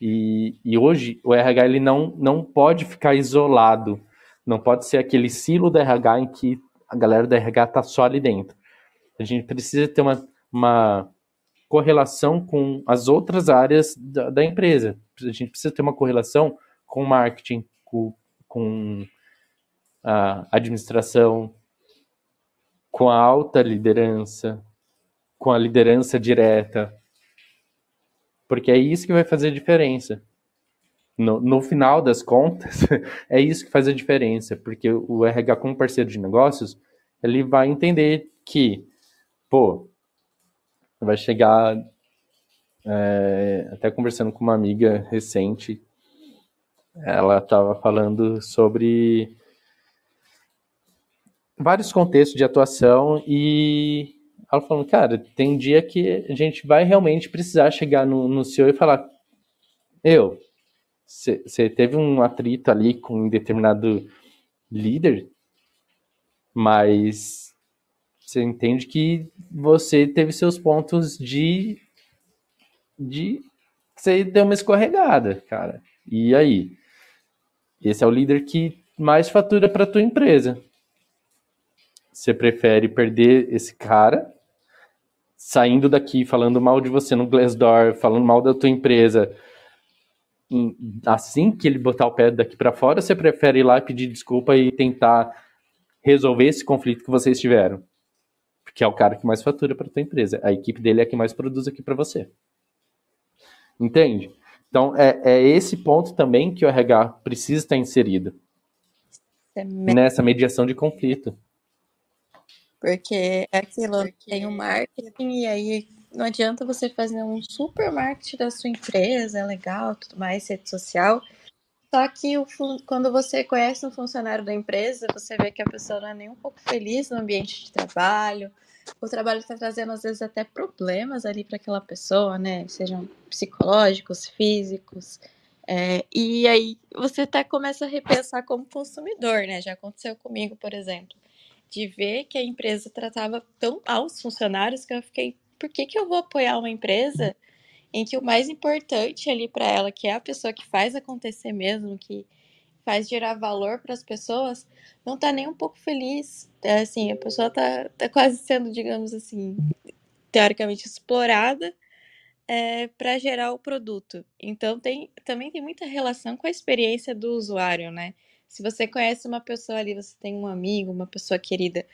e, e hoje o RH ele não, não pode ficar isolado, não pode ser aquele silo do RH em que a galera do RH está só ali dentro. A gente precisa ter uma, uma correlação com as outras áreas da, da empresa. A gente precisa ter uma correlação com marketing, com, com a administração, com a alta liderança, com a liderança direta, porque é isso que vai fazer a diferença. No, no final das contas, é isso que faz a diferença, porque o RH como parceiro de negócios, ele vai entender que, pô, vai chegar, é, até conversando com uma amiga recente, ela estava falando sobre vários contextos de atuação e ela falando, cara, tem dia que a gente vai realmente precisar chegar no, no CEO e falar, eu, você teve um atrito ali com um determinado líder, mas você entende que você teve seus pontos de de você deu uma escorregada, cara. E aí? Esse é o líder que mais fatura para tua empresa. Você prefere perder esse cara saindo daqui falando mal de você no Glassdoor, falando mal da tua empresa, assim que ele botar o pé daqui para fora, você prefere ir lá pedir desculpa e tentar resolver esse conflito que vocês tiveram? Porque é o cara que mais fatura para tua empresa. A equipe dele é a que mais produz aqui para você. Entende? Então, é, é esse ponto também que o RH precisa estar inserido. É nessa mediação de conflito. Porque é aquilo, Porque... tem o marketing e aí não adianta você fazer um super marketing da sua empresa, é legal, tudo mais, rede social. Só que o, quando você conhece um funcionário da empresa, você vê que a pessoa não é nem um pouco feliz no ambiente de trabalho. O trabalho está trazendo, às vezes, até problemas ali para aquela pessoa, né? Sejam psicológicos, físicos. É, e aí você até começa a repensar como consumidor, né? Já aconteceu comigo, por exemplo de ver que a empresa tratava tão mal os funcionários que eu fiquei, por que, que eu vou apoiar uma empresa em que o mais importante ali para ela, que é a pessoa que faz acontecer mesmo, que faz gerar valor para as pessoas, não está nem um pouco feliz. É, assim, a pessoa está tá quase sendo, digamos assim, teoricamente explorada é, para gerar o produto. Então tem, também tem muita relação com a experiência do usuário, né? Se você conhece uma pessoa ali, você tem um amigo, uma pessoa querida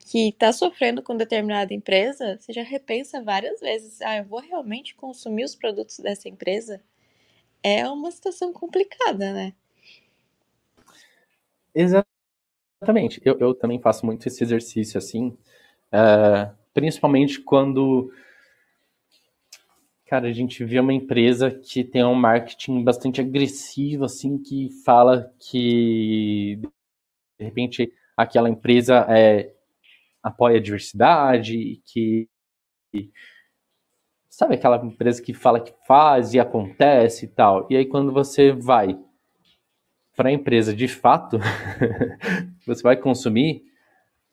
que está sofrendo com determinada empresa, você já repensa várias vezes: ah, eu vou realmente consumir os produtos dessa empresa? É uma situação complicada, né? Exatamente. Eu, eu também faço muito esse exercício assim, uh, principalmente quando Cara, a gente vê uma empresa que tem um marketing bastante agressivo, assim, que fala que de repente aquela empresa é, apoia a diversidade, que sabe aquela empresa que fala que faz e acontece e tal. E aí quando você vai para a empresa de fato, você vai consumir,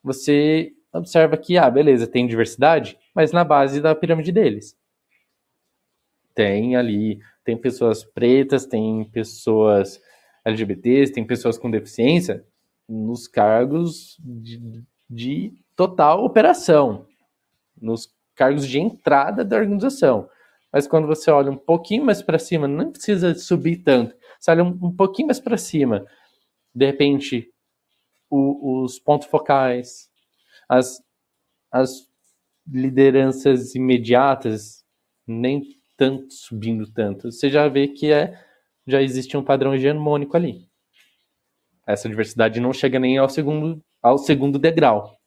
você observa que, ah, beleza, tem diversidade, mas na base da pirâmide deles. Tem ali, tem pessoas pretas, tem pessoas LGBTs, tem pessoas com deficiência nos cargos de, de total operação, nos cargos de entrada da organização. Mas quando você olha um pouquinho mais para cima, não precisa subir tanto. Você olha um, um pouquinho mais para cima, de repente, o, os pontos focais, as, as lideranças imediatas, nem tanto subindo tanto. Você já vê que é, já existe um padrão hegemônico ali. Essa diversidade não chega nem ao segundo, ao segundo degrau.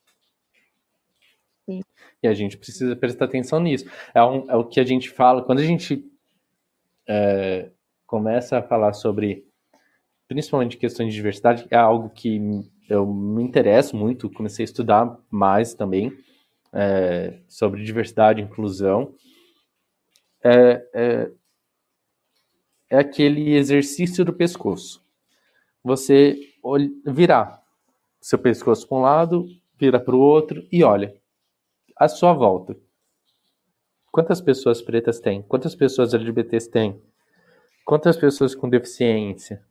Sim. E a gente precisa prestar atenção nisso. É, um, é o que a gente fala, quando a gente é, começa a falar sobre, principalmente questões de diversidade, é algo que eu me interesso muito, comecei a estudar mais também é, sobre diversidade e inclusão. É, é, é aquele exercício do pescoço. Você virar seu pescoço para um lado, vira para o outro e olha à sua volta. Quantas pessoas pretas tem? Quantas pessoas LGBTs tem? Quantas pessoas com deficiência?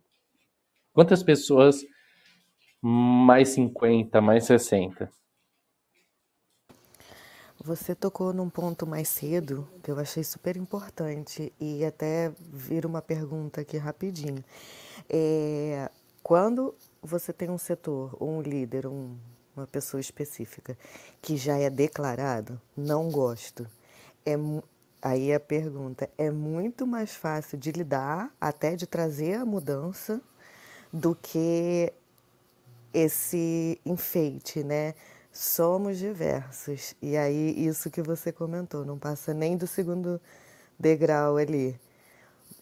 Quantas pessoas mais 50, mais 60? Você tocou num ponto mais cedo que eu achei super importante e até vira uma pergunta aqui rapidinho. É, quando você tem um setor, um líder, um, uma pessoa específica que já é declarado, não gosto, é, aí a pergunta é muito mais fácil de lidar, até de trazer a mudança, do que esse enfeite, né? Somos diversos. E aí, isso que você comentou, não passa nem do segundo degrau ali.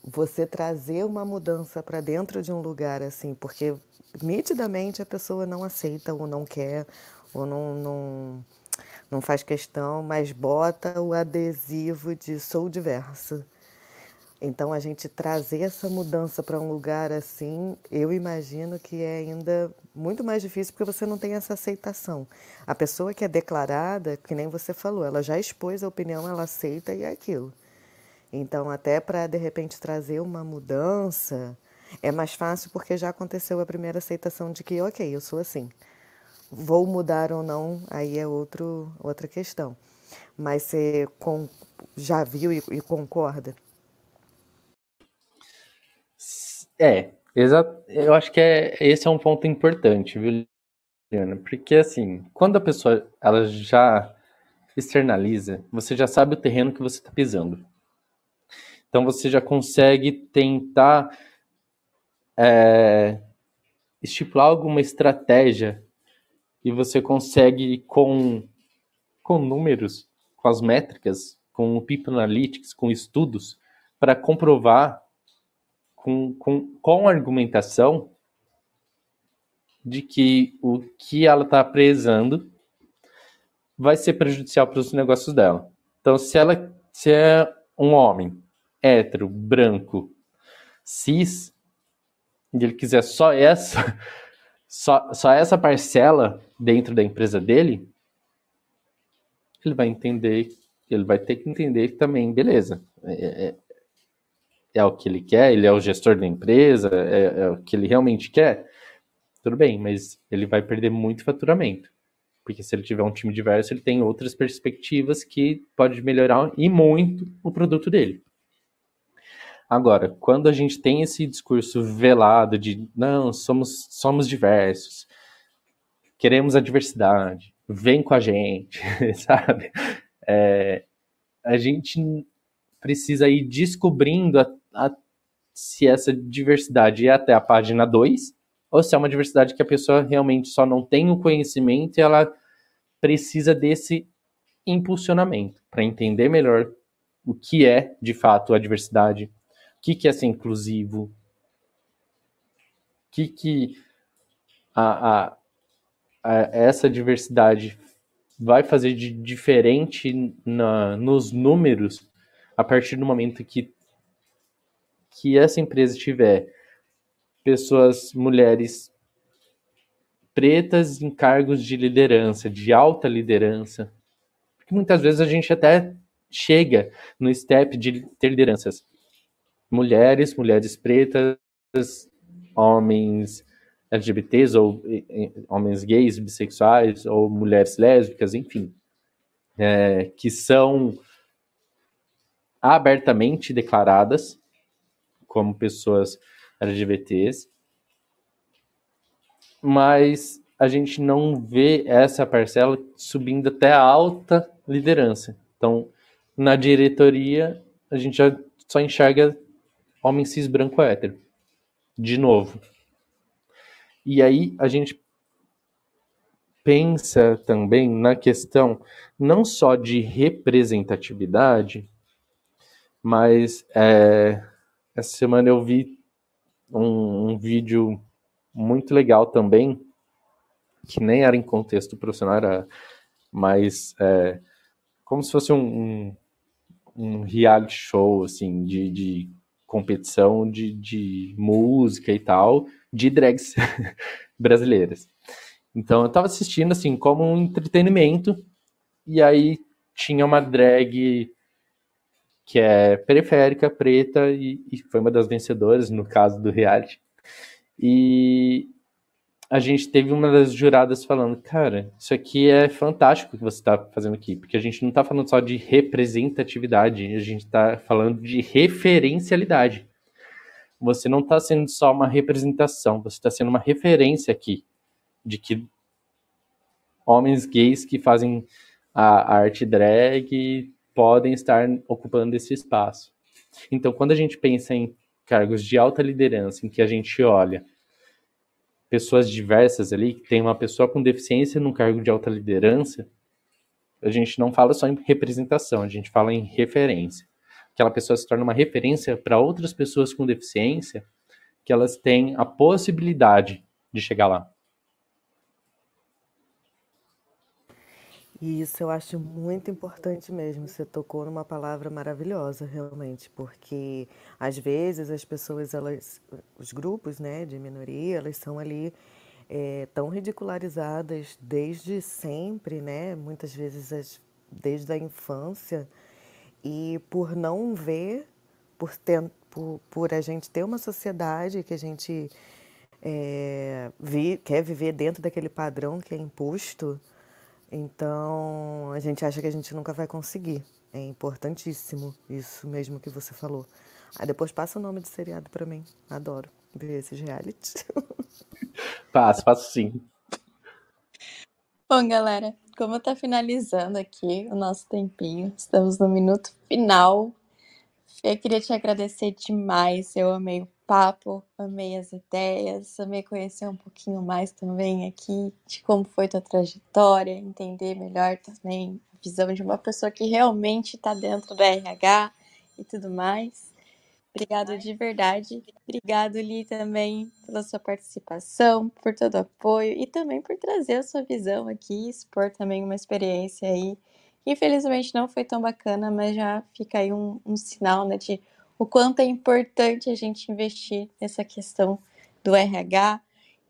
Você trazer uma mudança para dentro de um lugar assim, porque nitidamente a pessoa não aceita ou não quer, ou não, não, não faz questão, mas bota o adesivo de sou diverso. Então, a gente trazer essa mudança para um lugar assim, eu imagino que é ainda muito mais difícil porque você não tem essa aceitação. A pessoa que é declarada, que nem você falou, ela já expôs a opinião, ela aceita e é aquilo. Então, até para de repente trazer uma mudança, é mais fácil porque já aconteceu a primeira aceitação de que, ok, eu sou assim. Vou mudar ou não, aí é outro, outra questão. Mas você com, já viu e, e concorda? É, exato. Eu acho que é, esse é um ponto importante, viu, Liana? Porque assim, quando a pessoa ela já externaliza, você já sabe o terreno que você está pisando. Então você já consegue tentar é, estipular alguma estratégia e você consegue com, com números, com as métricas, com o People Analytics, com estudos, para comprovar com, com, com argumentação de que o que ela está prezando vai ser prejudicial para os negócios dela. Então, se ela se é um homem hétero, branco, cis, e ele quiser só essa, só, só essa parcela dentro da empresa dele, ele vai entender, ele vai ter que entender também, beleza, é, é, o que ele quer, ele é o gestor da empresa, é, é o que ele realmente quer, tudo bem, mas ele vai perder muito faturamento. Porque se ele tiver um time diverso, ele tem outras perspectivas que pode melhorar e muito o produto dele. Agora, quando a gente tem esse discurso velado de não, somos, somos diversos, queremos a diversidade, vem com a gente, sabe? É, a gente precisa ir descobrindo a, se essa diversidade é até a página 2, ou se é uma diversidade que a pessoa realmente só não tem o conhecimento e ela precisa desse impulsionamento para entender melhor o que é, de fato, a diversidade, o que, que é ser inclusivo, o que, que a, a, a essa diversidade vai fazer de diferente na, nos números a partir do momento que que essa empresa tiver pessoas, mulheres pretas em cargos de liderança, de alta liderança. Porque muitas vezes a gente até chega no step de ter lideranças. Mulheres, mulheres pretas, homens LGBTs ou homens gays, bissexuais ou mulheres lésbicas, enfim, é, que são abertamente declaradas como pessoas LGBTs, mas a gente não vê essa parcela subindo até a alta liderança. Então, na diretoria, a gente já só enxerga homem cis branco hétero. De novo. E aí a gente pensa também na questão não só de representatividade, mas é, essa semana eu vi um, um, vídeo muito legal também, que nem era em contexto profissional, era mais é, como se fosse um, um, um reality show, assim, de, de competição de, de música e tal, de drags brasileiras. Então eu tava assistindo, assim, como um entretenimento, e aí tinha uma drag que é periférica, preta, e, e foi uma das vencedoras, no caso do reality. E a gente teve uma das juradas falando, cara, isso aqui é fantástico que você está fazendo aqui, porque a gente não está falando só de representatividade, a gente está falando de referencialidade. Você não está sendo só uma representação, você está sendo uma referência aqui de que homens gays que fazem a arte drag podem estar ocupando esse espaço. Então, quando a gente pensa em cargos de alta liderança, em que a gente olha pessoas diversas ali, que tem uma pessoa com deficiência num cargo de alta liderança, a gente não fala só em representação, a gente fala em referência. Aquela pessoa se torna uma referência para outras pessoas com deficiência, que elas têm a possibilidade de chegar lá. Isso eu acho muito importante mesmo. Você tocou numa palavra maravilhosa, realmente, porque às vezes as pessoas, elas, os grupos, né, de minoria, elas são ali é, tão ridicularizadas desde sempre, né? Muitas vezes as, desde a infância e por não ver, por, ter, por, por a gente ter uma sociedade que a gente é, vi, quer viver dentro daquele padrão que é imposto então, a gente acha que a gente nunca vai conseguir. É importantíssimo isso mesmo que você falou. Aí depois passa o nome do seriado para mim. Adoro ver esses reality. Passo, passo sim. Bom, galera, como tá finalizando aqui o nosso tempinho, estamos no minuto final. Eu queria te agradecer demais. Eu amei o papo, amei as ideias, amei conhecer um pouquinho mais também aqui de como foi tua trajetória, entender melhor também a visão de uma pessoa que realmente está dentro do RH e tudo mais. Obrigado de verdade. Obrigado, Li, também pela sua participação, por todo o apoio e também por trazer a sua visão aqui, expor também uma experiência aí. Infelizmente não foi tão bacana, mas já fica aí um, um sinal né, de o quanto é importante a gente investir nessa questão do RH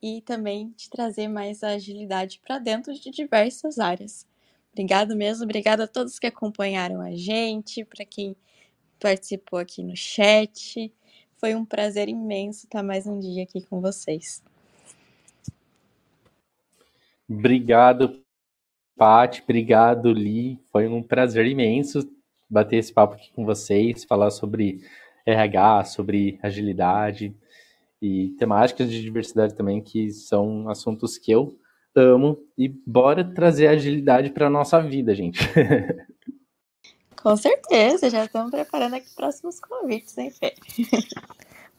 e também de trazer mais agilidade para dentro de diversas áreas. Obrigado mesmo, obrigado a todos que acompanharam a gente, para quem participou aqui no chat. Foi um prazer imenso estar mais um dia aqui com vocês. Obrigado, Paty. Obrigado, Li. Foi um prazer imenso bater esse papo aqui com vocês, falar sobre RH, sobre agilidade e temáticas de diversidade também, que são assuntos que eu amo. E bora trazer agilidade para nossa vida, gente. Com certeza, já estamos preparando aqui próximos convites, hein, Fê?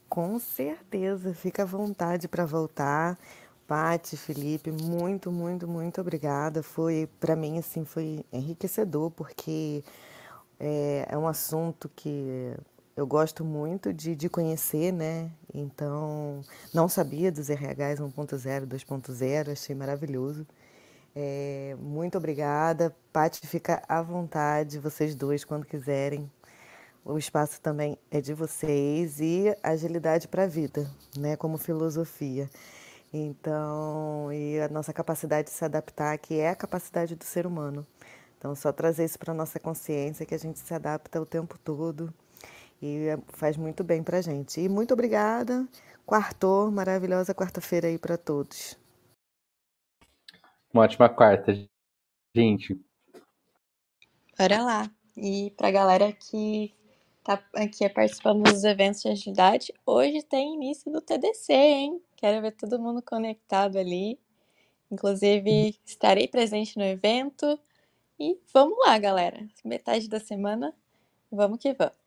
Com certeza, fica à vontade para voltar. Pati, Felipe, muito, muito, muito obrigada. Foi, para mim, assim, foi enriquecedor, porque é, é um assunto que eu gosto muito de, de conhecer, né? Então, não sabia dos RHs 1.0, 2.0, achei maravilhoso. É, muito obrigada. Paty, fica à vontade, vocês dois, quando quiserem. O espaço também é de vocês e agilidade para a vida, né? Como filosofia. Então, e a nossa capacidade de se adaptar, que é a capacidade do ser humano. Então, só trazer isso para nossa consciência, que a gente se adapta o tempo todo e é, faz muito bem para a gente. E muito obrigada. Quartou, maravilhosa quarta-feira aí para todos. Uma ótima quarta, gente. Bora lá. E para a galera que tá aqui participando dos eventos de agilidade, hoje tem início do TDC, hein? Quero ver todo mundo conectado ali. Inclusive, estarei presente no evento. E vamos lá, galera. Metade da semana, vamos que vamos.